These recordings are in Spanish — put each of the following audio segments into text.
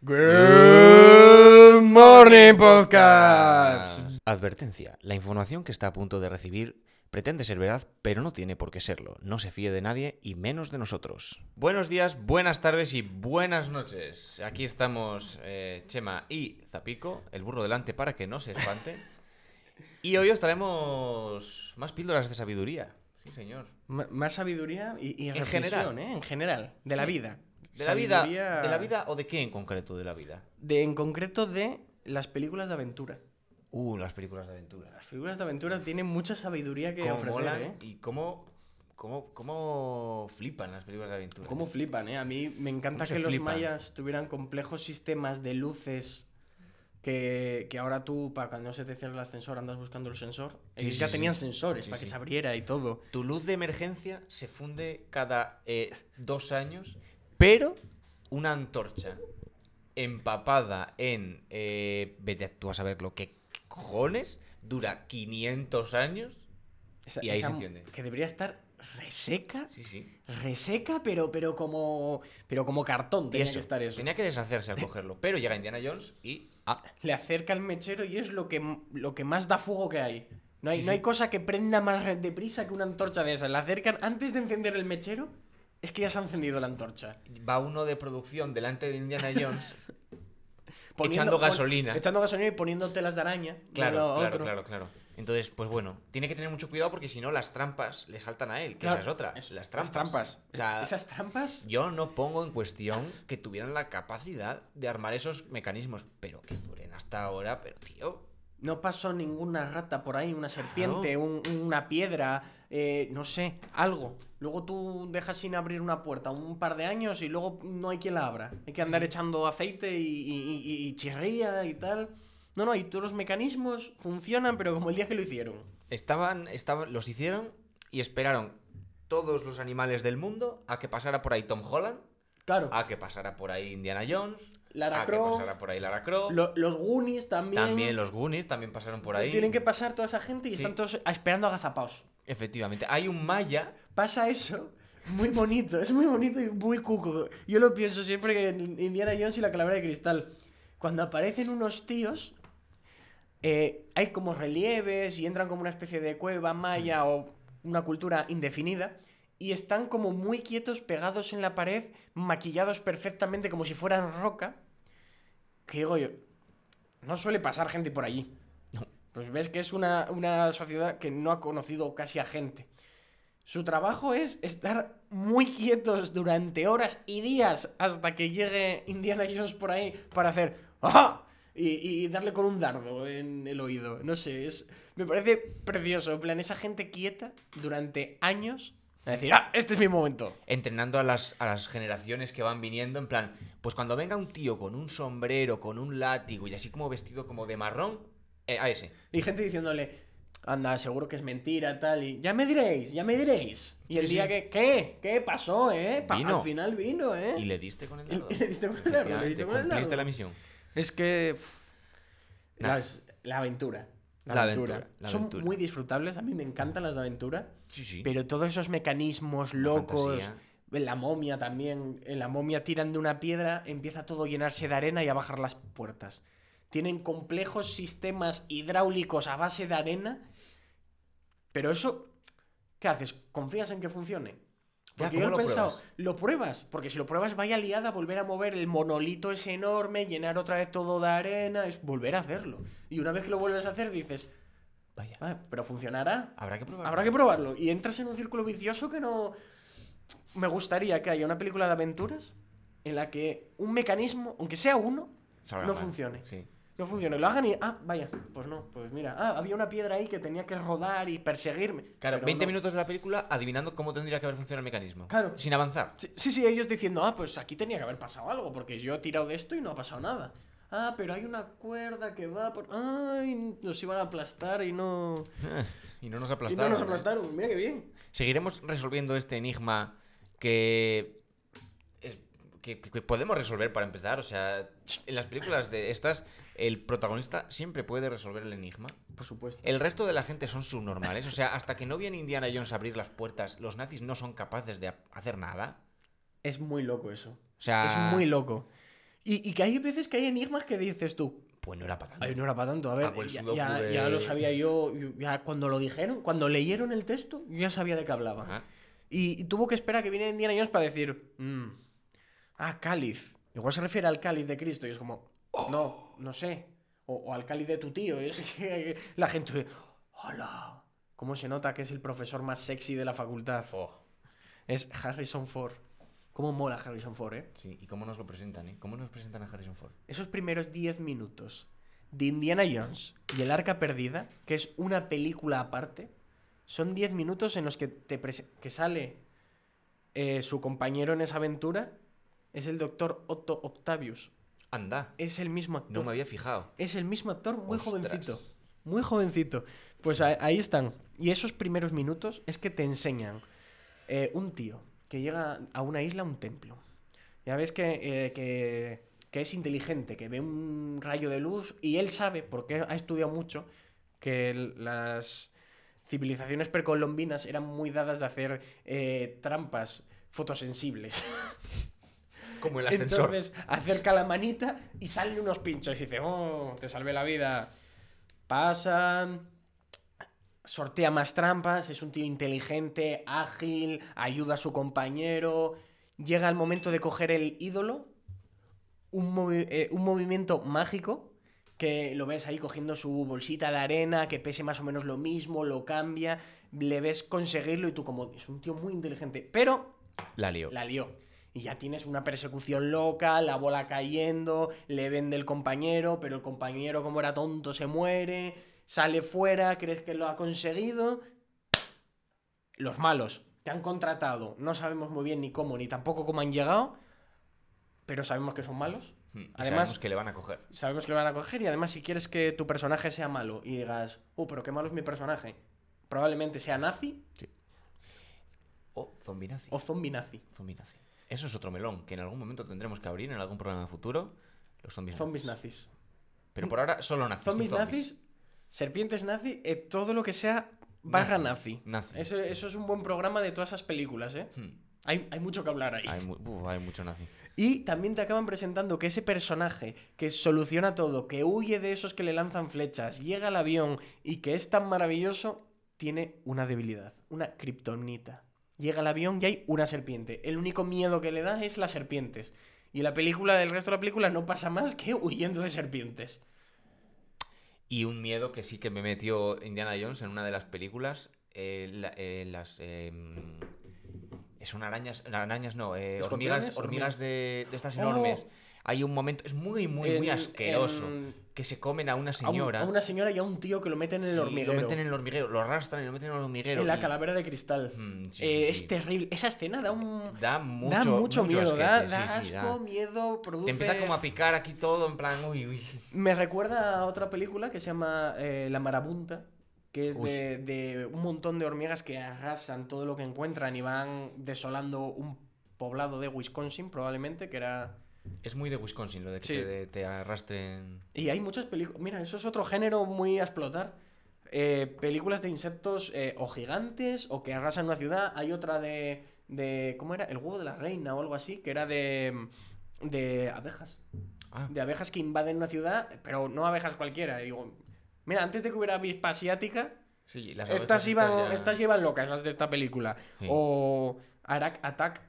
Good Morning Podcast. Advertencia. La información que está a punto de recibir pretende ser verdad, pero no tiene por qué serlo. No se fíe de nadie y menos de nosotros. Buenos días, buenas tardes y buenas noches. Aquí estamos eh, Chema y Zapico, el burro delante para que no se espante. Y hoy os traemos más píldoras de sabiduría. Sí, señor. M- más sabiduría y, y En reflexión, general. ¿eh? En general, de la vida. ¿De la vida? ¿De la vida o de qué en concreto de la vida? De, en concreto de las películas de aventura. Uh, las películas de aventura. Las películas de aventura tienen mucha sabiduría que Cómo ofrecer, molan ¿eh? y cómo, cómo, cómo flipan las películas de aventura. Cómo flipan, ¿eh? A mí me encanta ¿Cómo se que los flipan? mayas tuvieran complejos sistemas de luces que, que ahora tú, para cuando se te cierra el ascensor, andas buscando el sensor. Ellos sí, ya sí. tenían sensores para que se abriera y todo. Tu luz de emergencia se funde cada eh, dos años, pero una antorcha empapada en... Eh, vete tú a saber lo que cojones, dura 500 años. Esa- Y ahí se enciende. Que debería estar reseca. Sí, sí. Reseca, pero, pero como. Pero como cartón tenía que estar eso. Tenía que deshacerse al cogerlo, pero llega Indiana Jones y... Ah, Le acerca el mechero y es lo que, lo que más da fuego que hay. No hay, Sí, no hay cosa que prenda más deprisa que una antorcha de esas. Le acercan antes de encender el mechero. Es que ya se ha encendido la antorcha. va uno de producción delante de Indiana Jones Poniendo- echando gasolina. echando gasolina y poniendo telas de araña. Claro, claro, otro. claro, claro. Entonces, pues bueno, tiene que tener mucho cuidado porque si no las trampas le saltan a él, que Claro, esa es otra. es- las trampas. trampas. O sea, Esas trampas. yo no pongo en cuestión que tuvieran la capacidad de armar esos mecanismos, pero que duren hasta ahora, pero tío, No pasó ninguna rata por ahí, una serpiente, un- una piedra, eh, no sé, algo. Luego tú dejas sin abrir una puerta un par de años y luego no hay quien la abra. Hay que andar echando aceite y, y- y- y chirría y tal. No, no, y todos los mecanismos funcionan, pero como el día que lo hicieron. estaban, estaban, los hicieron y esperaron todos los animales del mundo a que pasara por ahí Tom Holland, Claro, a que pasara por ahí Indiana Jones, Lara a que pasara por ahí Lara Croft, lo- los Goonies también. también los Goonies también pasaron por ahí. Tienen que pasar toda esa gente y Sí. están todos esperando agazapaos. Efectivamente, hay un maya pasa eso. Muy bonito, es muy bonito y muy cuco. Yo lo pienso siempre que en Indiana Jones y la calavera de cristal. Cuando aparecen unos tíos, eh, hay como relieves y entran como una especie de cueva maya o una cultura indefinida. Y están como muy quietos, pegados en la pared, maquillados perfectamente como si fueran roca. Que digo yo, no suele pasar gente por allí. Pues ves que es una, una sociedad que no ha conocido casi a gente. Su trabajo es estar muy quietos durante horas y días hasta que llegue Indiana Jones por ahí para hacer ¡Ajá! Y, y darle con un dardo en el oído. No sé, es, me parece precioso. En plan, esa gente quieta durante años a decir, ¡ah! Este es mi momento. entrenando a las, a las generaciones que van viniendo, en plan, pues cuando venga un tío con un sombrero, con un látigo y así como vestido como de marrón, eh, ese. Y gente diciéndole, anda, seguro que es mentira, tal. Y ya me diréis, ya me diréis. Y el Sí, día sí. que, ¿qué? ¿Qué pasó, eh? Pa- Vino. al final vino, eh. Y le diste con el dardo. y le diste con el dardo, le diste con el dardo. la misión. Es que. pff, Nah. las- la aventura. La, La aventura. aventura, la Son aventura. muy disfrutables. A mí me encantan las de aventura. Sí, sí. Pero todos esos mecanismos locos. En la momia también. En la momia tiran de una piedra, empieza todo a llenarse de arena y a bajar las puertas. Tienen complejos sistemas hidráulicos a base de arena. Pero eso. ¿Qué haces? ¿Confías en que funcione? Porque ¿cómo yo he lo pensado, pruebas? lo pruebas, porque si lo pruebas vaya liada, volver a mover el monolito ese enorme, llenar otra vez todo de arena, es volver a hacerlo. Y una vez que lo vuelves a hacer dices, Vaya. "Ah, pero funcionará. Habrá que probarlo. Habrá que probarlo. Y entras en un círculo vicioso que no... Me gustaría que haya una película de aventuras en la que un mecanismo, aunque sea uno, Salga no mal. funcione. Sí. No funcione. Lo hagan y... Ah, vaya, pues no, pues mira. Ah, había una piedra ahí que tenía que rodar y perseguirme. Claro, Pero 20 no. minutos de la película adivinando cómo tendría que haber funcionado el mecanismo. Claro. Sin avanzar. Sí, sí, sí, ellos diciendo, ah, pues aquí tenía que haber pasado algo, porque yo he tirado de esto y no ha pasado nada. Ah, pero hay una cuerda que va por... Ay, nos iban a aplastar y no... y no nos Y aplastaron. no nos aplastaron, mira qué bien. Seguiremos resolviendo este enigma que, que, que- podemos resolver para empezar. O sea, en las películas de estas, el protagonista siempre puede resolver el enigma. Por supuesto. El resto de la gente son subnormales. O sea, hasta que no viene Indiana Jones a abrir las puertas, los nazis no son capaces de ha- hacer nada. Es muy loco eso. O sea, Es muy loco. Y, y que hay veces que hay enigmas que dices tú, Pues no era para tanto. Ay, no era para tanto. A ver, el ya, ya- de- ya lo sabía yo. Ya cuando lo dijeron, cuando leyeron el texto, yo ya sabía de qué hablaba. Y, y tuvo que esperar a que viniera Indiana Jones para decir, "Mm, ah, cáliz. Igual se refiere al cáliz de Cristo. Y es como, no, no sé. O, o al cáliz de tu tío. Y es que la gente, hola. ¿Cómo se nota que es el profesor más sexy de la facultad? Oh, Es Harrison Ford. ¿Cómo mola Harrison Ford, eh? sí, ¿y cómo nos lo presentan, eh? ¿Cómo nos presentan a Harrison Ford? esos primeros 10 minutos de Indiana Jones y el Arca Perdida, que es una película aparte, son 10 minutos en los que, te que sale eh, su compañero en esa aventura, es el doctor Otto Octavius. Anda, Es el mismo actor. no me había fijado. Es el mismo actor, muy Ostras. jovencito. Muy jovencito. Pues ahí están. Y esos primeros minutos es que te enseñan eh, un tío que llega a una isla, a un templo. Ya ves que, eh, que, que es inteligente, que ve un rayo de luz y él sabe, porque ha estudiado mucho, que las civilizaciones precolombinas eran muy dadas de hacer eh, trampas fotosensibles. Como el ascensor. Entonces acerca la manita y salen unos pinchos y dice, oh, te salvé la vida. Pasa, sortea más trampas, es un tío inteligente, ágil, ayuda a su compañero. Llega el momento de coger el ídolo, un, movi- eh, un movimiento mágico que lo ves ahí cogiendo su bolsita de arena, que pese más o menos lo mismo, lo cambia, le ves conseguirlo y tú como, es un tío muy inteligente, pero La lió. la lió. Y ya tienes una persecución loca, la bola cayendo, le vende el compañero, pero el compañero, como era tonto, se muere, sale fuera, crees que lo ha conseguido. Los malos te han contratado, no sabemos muy bien ni cómo, ni tampoco cómo han llegado, pero sabemos que son malos. Hmm, y Además- sabemos que le van a coger. Sabemos que lo van a coger y además si quieres que tu personaje sea malo y digas, uh, pero qué malo es mi personaje, probablemente sea nazi O zombie nazi. o zombie nazi. Zombie nazi. Eso es otro melón que en algún momento tendremos que abrir en algún programa futuro. Los zombies, Zombies nazis. nazis. Pero por ahora solo nazis. Zombies nazis, serpientes nazi, eh, todo lo que sea barra nazi. Nazi. Nazi. Eso, eso es un buen programa de todas esas películas, ¿eh? Hmm, Hay, hay mucho que hablar ahí. Hay, mu- uf, hay mucho nazi. Y también te acaban presentando que ese personaje que soluciona todo, que huye de esos que le lanzan flechas, llega al avión y que es tan maravilloso, tiene una debilidad, una kriptonita. Llega al avión y hay una serpiente. El único miedo que le da es las serpientes. Y la película, el resto de la película no pasa más que huyendo de serpientes. Y un miedo que sí que me metió Indiana Jones en una de las películas. eh, la- eh, las. eh, son arañas. Arañas no, eh, hormigas, hormigas de, de estas Oh. Hay un momento. Es muy, muy, muy En- asqueroso. en- Que se comen a una a, un- señora. a una señora y a un tío que lo meten en el Sí, hormiguero. Lo meten en el hormiguero, lo arrastran y lo meten en el hormiguero. en la y- calavera de cristal. Mm, sí, Eh, sí, es terrible. Esa escena da un. Da mucho, da mucho, miedo, da, da sí, da. asco, miedo, produce... Te empieza como a picar aquí todo, en plan, uy, uy. Me recuerda a otra película que se llama eh, La Marabunta, que es de, de un montón de hormigas que arrasan todo lo que encuentran y van desolando un poblado de Wisconsin, probablemente, que era... Es muy de Wisconsin lo de que Sí. te, te arrastren. Y hay muchas películas... Mira, eso es otro género muy a explotar. Eh, películas de insectos eh, o gigantes o que arrasan una ciudad. Hay otra de, de... ¿Cómo era? El huevo de la reina o algo así, que era de... De abejas. Ah, de abejas que invaden una ciudad, pero no abejas cualquiera. Digo, mira, antes de que hubiera avispa asiática, sí, las estas iban, ya- estas llevan locas, las de esta película. Sí. O Arak Attack,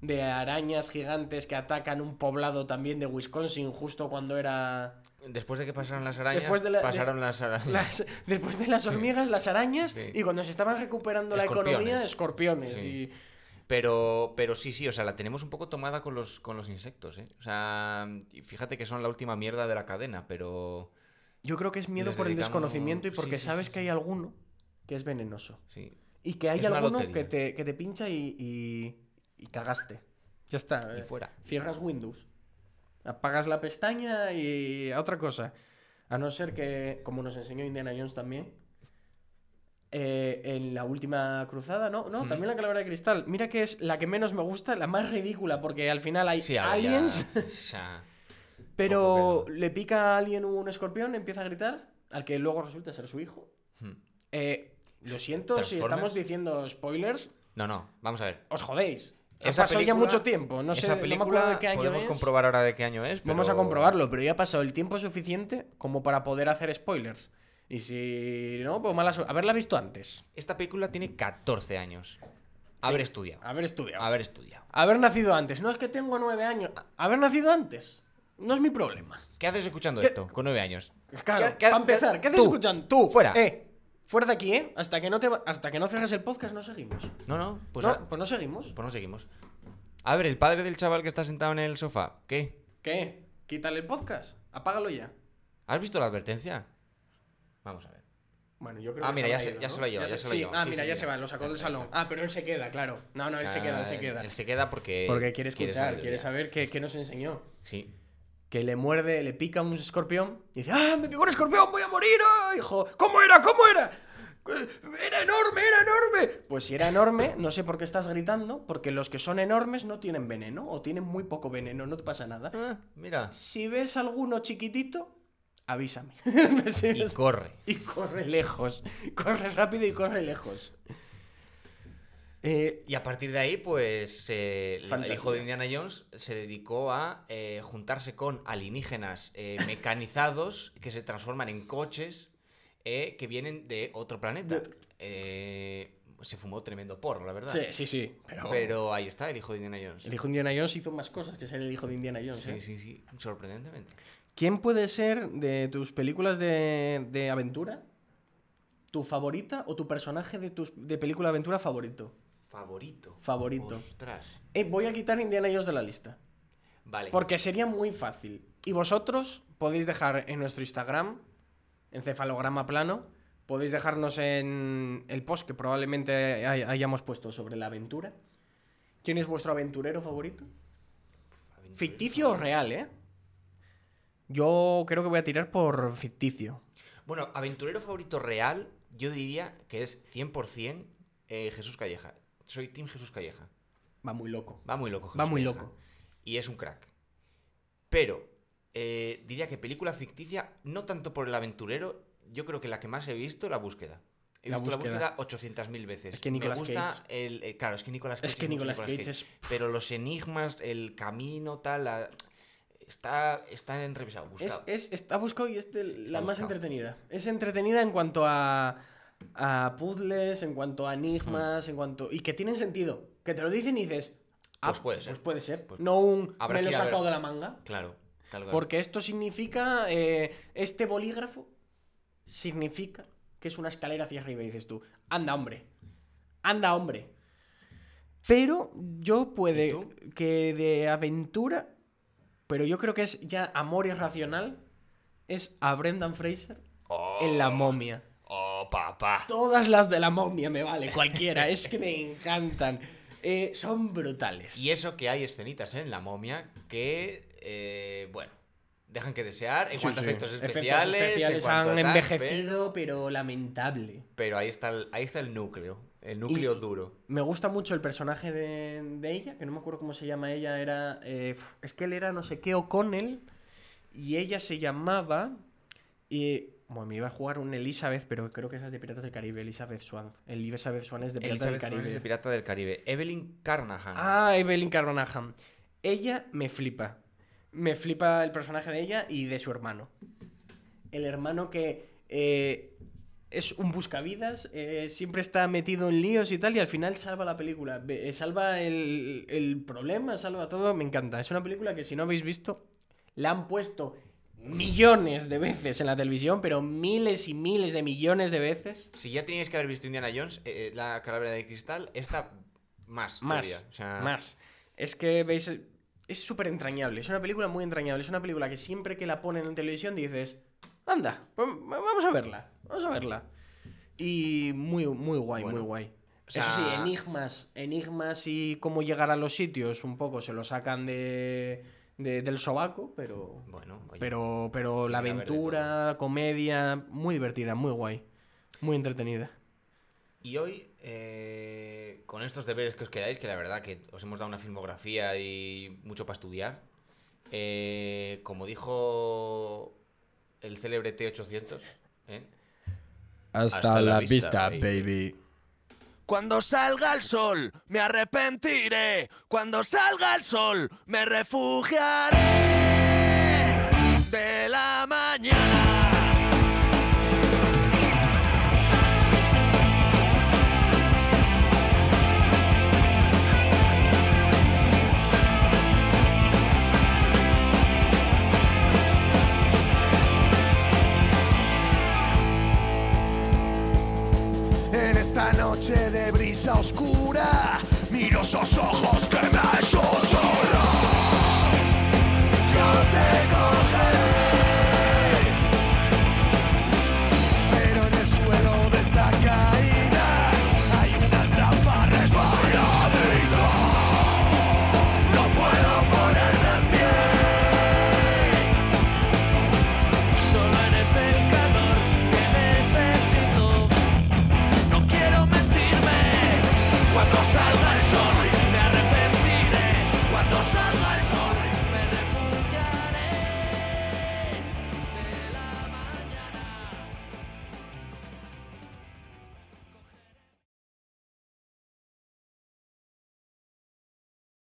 de arañas gigantes que atacan un poblado también de Wisconsin, justo cuando era... Después de que pasaron las arañas, Después de la- de- pasaron las arañas. las- después de las hormigas, las arañas, Sí. y cuando se estaban recuperando la economía, escorpiones. Sí. Y Pero, pero sí, sí, o sea, la tenemos un poco tomada con los, con los insectos, ¿eh? O sea, fíjate que son la última mierda de la cadena, pero yo creo que es miedo por el desconocimiento y porque sabes que hay alguno que es venenoso. sí. Y que hay Es alguno que te, que te pincha y, y, y cagaste. Ya está. Y eh. fuera. Cierras Windows. Apagas la pestaña y a otra cosa. A no ser que, como nos enseñó Indiana Jones también, eh, en la última cruzada, ¿no? No, Hmm. también la calavera de cristal. Mira que es la que menos me gusta, la más ridícula, porque al final hay Sí, ya- aliens, pero le pica a alguien un escorpión, empieza a gritar, al que luego resulta ser su hijo. hmm. Eh, lo siento si estamos diciendo spoilers, No, no, vamos a ver. os jodéis. Ha pasado ya mucho tiempo. No sé, esa no me película acuerdo de qué año podemos es. comprobar ahora de qué año es. Vamos a comprobarlo, pero ya ha pasado el tiempo suficiente como para poder hacer spoilers. Y si no, pues mala suerte. Haberla visto antes. Esta película tiene 14 años. Haber estudiado. Haber estudiado. Haber estudiado. Haber nacido antes. No es que tengo nueve años. Haber nacido antes. No es mi problema. ¿Qué haces escuchando ¿Qué- esto con 9 años? Claro, ¿Qué- qué- para empezar, ¿qué haces tú, escuchando? Tú, fuera. Eh, fuera de aquí, ¿eh? Hasta que no, te, va- hasta que no cierres el podcast no seguimos. No, no, pues, no, a- pues no seguimos. pues no seguimos. A ver, el padre del chaval que está sentado en el sofá, ¿qué? ¿Qué? Quítale el podcast. Apágalo ya. ¿Has visto la advertencia? Vamos a ver. Bueno, yo creo Ah, que mira, se ya se- ido, ya ¿no? se lo ha llevado, ya se lo ha sí. Ah, Sí, mira, sí, ya se va, lo sacó del salón. está. Ah, pero él se queda, claro. No, no, él se queda, él se Ah, queda. Él se queda porque. Porque quiere escuchar, sabiduría. quiere saber qué, qué nos enseñó. Sí. Que le muerde, le pica un escorpión y dice, ¡ah, me picó un escorpión, voy a morir! ¡Ah, hijo! ¿Cómo era? ¿Cómo era? "Eh, ¡Era enorme, era enorme! Pues si era enorme, no sé por qué estás gritando, porque los que son enormes no tienen veneno, o tienen muy poco veneno, no te pasa nada. Ah, mira. Si ves alguno chiquitito, avísame. Y corre. Y corre lejos. Corre rápido y corre lejos. Eh, Y a partir de ahí, pues eh, el hijo de Indiana Jones se dedicó a eh, juntarse con alienígenas mecanizados que se transforman en coches que vienen de otro planeta. Se fumó tremendo porro, la verdad. sí, sí, sí. Pero, Pero ahí está el hijo de Indiana Jones. el hijo de Indiana Jones hizo más cosas que ser el hijo de Indiana Jones. Sí, sí, sí, sorprendentemente. ¿Quién puede ser de tus películas de, de aventura tu favorita o tu personaje de, tus, de película de aventura favorito? Favorito. Favorito. Ostras. Eh, voy a quitar Indiana Jones de la lista. Vale. Porque sería muy fácil. Y vosotros podéis dejar en nuestro Instagram, encefalograma plano, podéis dejarnos en el post que probablemente hay- hayamos puesto sobre la aventura. ¿Quién es vuestro aventurero favorito? Aventurero. Ficticio o real, ¿eh? Yo creo que voy a tirar por ficticio. Bueno, aventurero favorito real, yo diría que es 100% eh, Jesús Calleja. Soy Team Jesús Calleja. Va muy loco. Va muy loco. Va Jesús muy Calleja. loco. Y es un crack. Pero eh, diría que película ficticia, no tanto por el aventurero, yo creo que la que más he visto, La Búsqueda. He La visto Búsqueda. La Búsqueda 800.000 veces. Es que Nicolas Me gusta Cage- el... eh, claro, es que Nicolas Cage Es que Nicolas Cage es... Pero los enigmas, el camino, tal... la- Está, está en revisado. Es, buscado. es- está buscado y es de la más entretenida. Es entretenida en cuanto a, a puzzles, en cuanto a enigmas, en cuanto... Y que tienen sentido. Que te lo dicen y dices... ah, Pues puede ser. Pues puede ser. Pues no un... me lo he sacado de la manga. Claro. tal cual. Porque esto significa... eh, este bolígrafo significa que es una escalera hacia arriba y dices tú, anda hombre, anda hombre. Pero yo puede que de aventura, pero yo creo que es ya amor irracional, es a Brendan Fraser Oh, en La momia. Oh, papá. Todas las de la momia me vale, cualquiera, es que me encantan. Eh, son brutales. Y eso que hay escenitas en La momia que, eh, bueno, dejan que desear en Sí, cuanto a sí. efectos Efectos especiales. en especiales han tal, envejecido, pero lamentable. Pero, ahí, está el, ahí está el núcleo. El núcleo Y- duro. Me gusta mucho el personaje de, de ella, que no me acuerdo cómo se llama ella, era... eh, es que él era no sé qué O'Connell y ella se llamaba... Y, bueno, me iba a jugar un Elizabeth, pero creo que esa es de Piratas del Caribe, Elizabeth Swan. Elizabeth Swan es de Piratas del Swan Caribe. es de Pirata del Caribe. Evelyn Carnahan. Ah, Evelyn Carnahan. Ella me flipa. Me flipa el personaje de ella y de su hermano. El hermano que eh, es un buscavidas, eh, siempre está metido en líos y tal, y al final salva la película. Eh, Salva el, el problema, salva todo. Me encanta. Es una película que si no habéis visto, la han puesto millones de veces en la televisión, pero miles y miles de millones de veces. Si ya teníais que haber visto Indiana Jones, eh, eh, la calavera de cristal, esta más. Más, todavía. O sea, más. Es que veis, es súper entrañable, es una película muy entrañable, es una película que siempre que la ponen en televisión dices, anda, pues vamos a verla, vamos a verla. Y muy, muy guay, Bueno, muy guay. o sea- Eso sí, enigmas, enigmas y cómo llegar a los sitios, un poco se lo sacan de, de- del sobaco, pero, Bueno, oye, pero, pero la aventura, comedia, muy divertida, muy guay, muy entretenida. Y hoy, eh, con estos deberes que os quedáis, que la verdad que os hemos dado una filmografía y mucho para estudiar, eh, como dijo el célebre T800, ¿eh? Hasta, Hasta la la vista, vista, baby. baby. Cuando salga el sol, me arrepentiré. Cuando salga el sol, me refugiaré de la mañana.